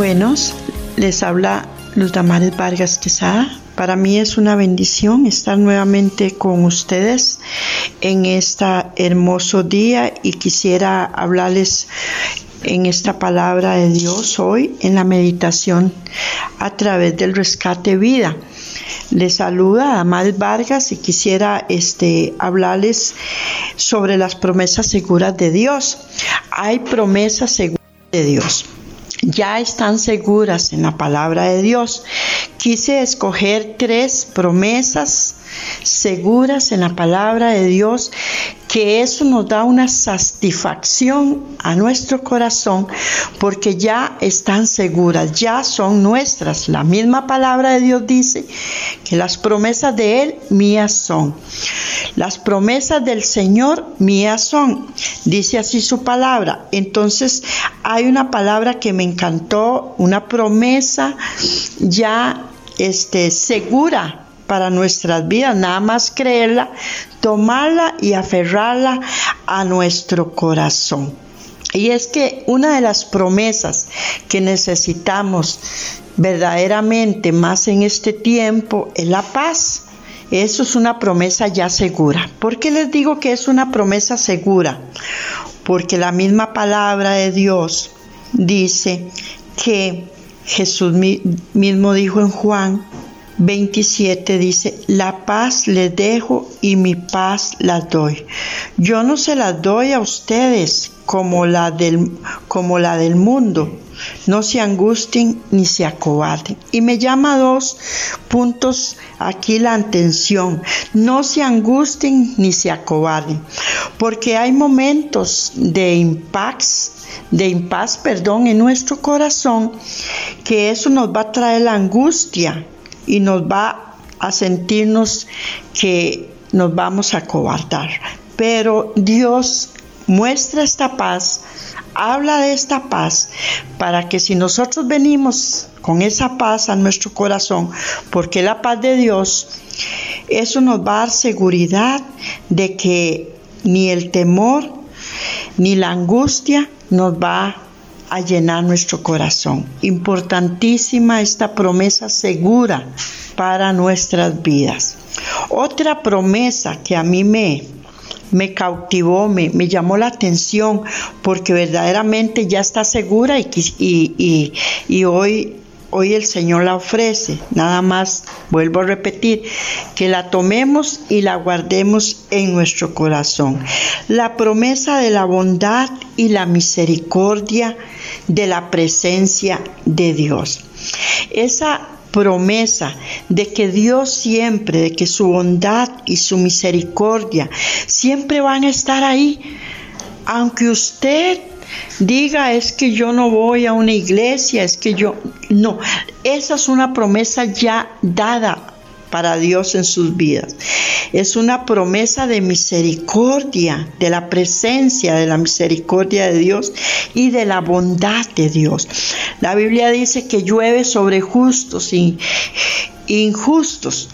Buenos, les habla Luz Damares Vargas Quesada. Para mí es una bendición estar nuevamente con ustedes en este hermoso día y quisiera hablarles en esta palabra de Dios hoy en la meditación a través del rescate vida. Les saluda Damares Vargas y quisiera este, hablarles sobre las promesas seguras de Dios. Hay promesas seguras de Dios ya están seguras en la palabra de Dios. Quise escoger tres promesas seguras en la palabra de Dios que eso nos da una satisfacción a nuestro corazón porque ya están seguras, ya son nuestras. La misma palabra de Dios dice que las promesas de Él mías son. Las promesas del Señor mías son. Dice así su palabra. Entonces hay una palabra que me encantó, una promesa ya este, segura para nuestras vidas, nada más creerla, tomarla y aferrarla a nuestro corazón. Y es que una de las promesas que necesitamos verdaderamente más en este tiempo es la paz. Eso es una promesa ya segura. ¿Por qué les digo que es una promesa segura? Porque la misma palabra de Dios dice que Jesús mismo dijo en Juan 27 dice, la paz les dejo y mi paz las doy. Yo no se las doy a ustedes como la del, como la del mundo. No se angustien ni se acobarden. Y me llama dos puntos aquí la atención. No se angustien ni se acobarden. Porque hay momentos de impacts de impaz, perdón, en nuestro corazón, que eso nos va a traer la angustia, y nos va a sentirnos que nos vamos a cobardar. Pero Dios muestra esta paz, habla de esta paz, para que si nosotros venimos con esa paz a nuestro corazón, porque la paz de Dios, eso nos va a dar seguridad de que ni el temor ni la angustia nos va a llenar nuestro corazón. Importantísima esta promesa segura para nuestras vidas. Otra promesa que a mí me, me cautivó, me, me, llamó la atención, porque verdaderamente ya está segura y, y, y hoy Hoy el Señor la ofrece, nada más, vuelvo a repetir, que la tomemos y la guardemos en nuestro corazón. La promesa de la bondad y la misericordia de la presencia de Dios. Esa promesa de que Dios siempre, de que su bondad y su misericordia siempre van a estar ahí, aunque usted diga es que yo no voy a una iglesia, es que yo no, esa es una promesa ya dada para Dios en sus vidas. Es una promesa de misericordia, de la presencia de la misericordia de Dios y de la bondad de Dios. La Biblia dice que llueve sobre justos y injustos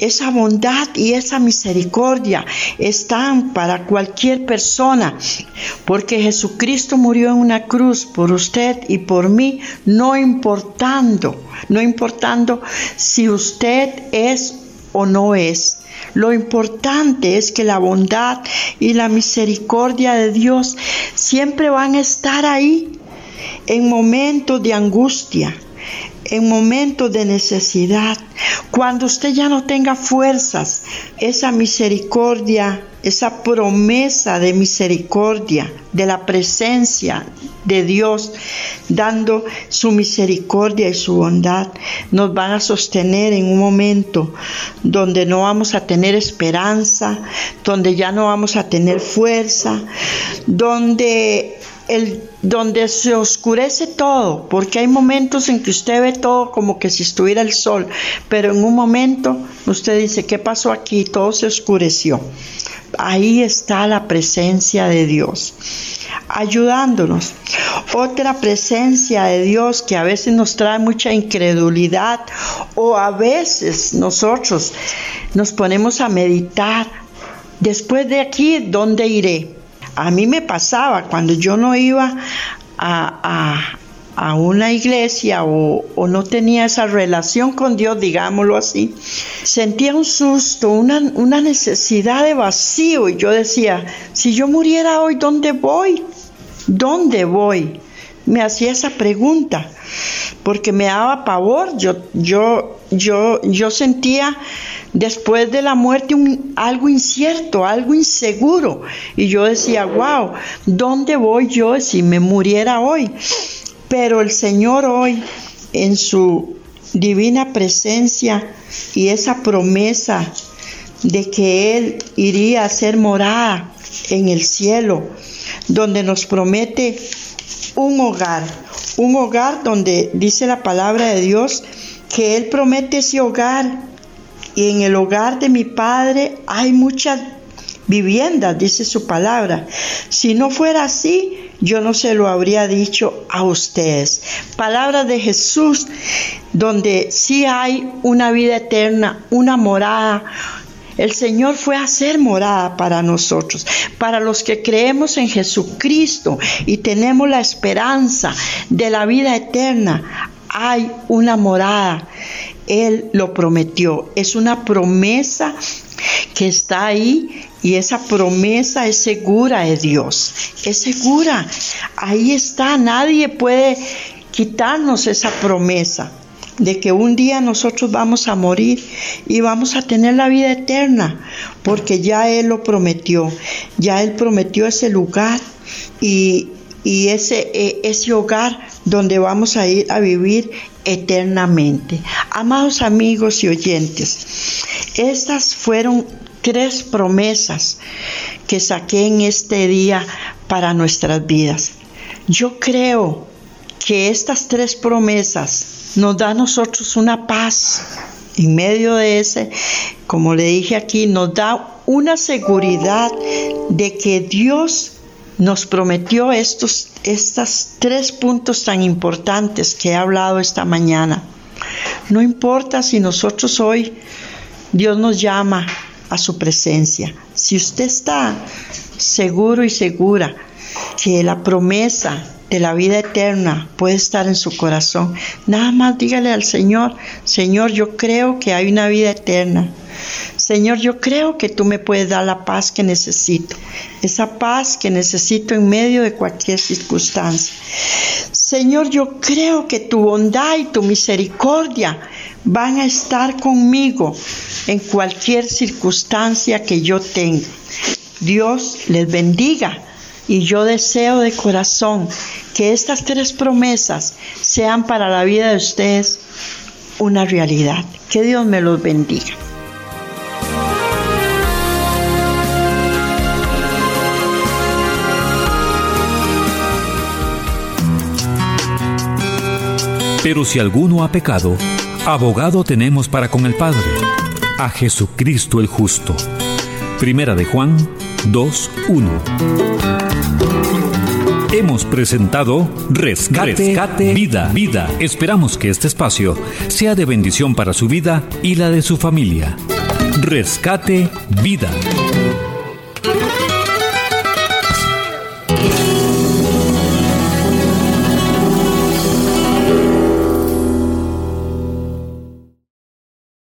esa bondad y esa misericordia están para cualquier persona, porque Jesucristo murió en una cruz por usted y por mí, no importando, no importando si usted es o no es. Lo importante es que la bondad y la misericordia de Dios siempre van a estar ahí en momentos de angustia, en momentos de necesidad, cuando usted ya no tenga fuerzas, esa misericordia, esa promesa de misericordia, de la presencia de Dios, dando su misericordia y su bondad, nos van a sostener en un momento donde no vamos a tener esperanza, donde ya no vamos a tener fuerza, donde el, donde se oscurece todo, porque hay momentos en que usted ve todo como que si estuviera el sol, pero en un momento usted dice, ¿qué pasó aquí? Todo se oscureció. Ahí está la presencia de Dios, ayudándonos. Otra presencia de Dios que a veces nos trae mucha incredulidad o a veces nosotros nos ponemos a meditar. Después de aquí, ¿dónde iré? A mí me pasaba cuando yo no iba a, una iglesia o, no tenía esa relación con Dios, digámoslo así, sentía un susto, una, una necesidad de vacío y yo decía, si yo muriera hoy, ¿dónde voy? ¿Dónde voy? Me hacía esa pregunta porque me daba pavor, yo, yo, yo, yo sentía después de la muerte algo incierto, algo inseguro. Y yo decía, wow, ¿dónde voy yo si me muriera hoy? Pero el Señor hoy, en su divina presencia y esa promesa de que Él iría a ser morada en el cielo, donde nos promete un hogar, un hogar donde dice la palabra de Dios que Él promete ese hogar y en el hogar de mi Padre hay muchas viviendas, dice su palabra. Si no fuera así, yo no se lo habría dicho a ustedes. Palabra de Jesús, donde sí hay una vida eterna, una morada. El Señor fue a hacer morada para nosotros, para los que creemos en Jesucristo y tenemos la esperanza de la vida eterna. Hay una morada él lo prometió. Es una promesa que está ahí y esa promesa es segura de Dios. Es segura. Ahí está. Nadie puede quitarnos esa promesa de que un día nosotros vamos a morir y vamos a tener la vida eterna, porque ya Él lo prometió, ya Él prometió ese lugar y, ese, e, ese hogar donde vamos a ir a vivir eternamente. Amados amigos y oyentes, estas fueron tres promesas que saqué en este día para nuestras vidas. Yo creo que estas tres promesas nos dan a nosotros una paz en medio de ese, como le dije aquí, nos da una seguridad de que Dios nos prometió estos, estos tres puntos tan importantes que he hablado esta mañana. No importa si nosotros hoy Dios nos llama a su presencia. Si usted está seguro y segura que la promesa de la vida eterna puede estar en su corazón, nada más dígale al Señor, Señor, yo creo que hay una vida eterna. Señor, yo creo que tú me puedes dar la paz que necesito, esa paz que necesito en medio de cualquier circunstancia. Señor, yo creo que tu bondad y tu misericordia van a estar conmigo en cualquier circunstancia que yo tenga. Dios les bendiga y yo deseo de corazón que estas tres promesas sean para la vida de ustedes una realidad. Que Dios me los bendiga. Pero si alguno ha pecado, abogado tenemos para con el Padre, a Jesucristo el justo. Primera de Juan 2.1. Hemos presentado Rescate, Vida, Vida. Esperamos que este espacio sea de bendición para su vida y la de su familia. Rescate Vida.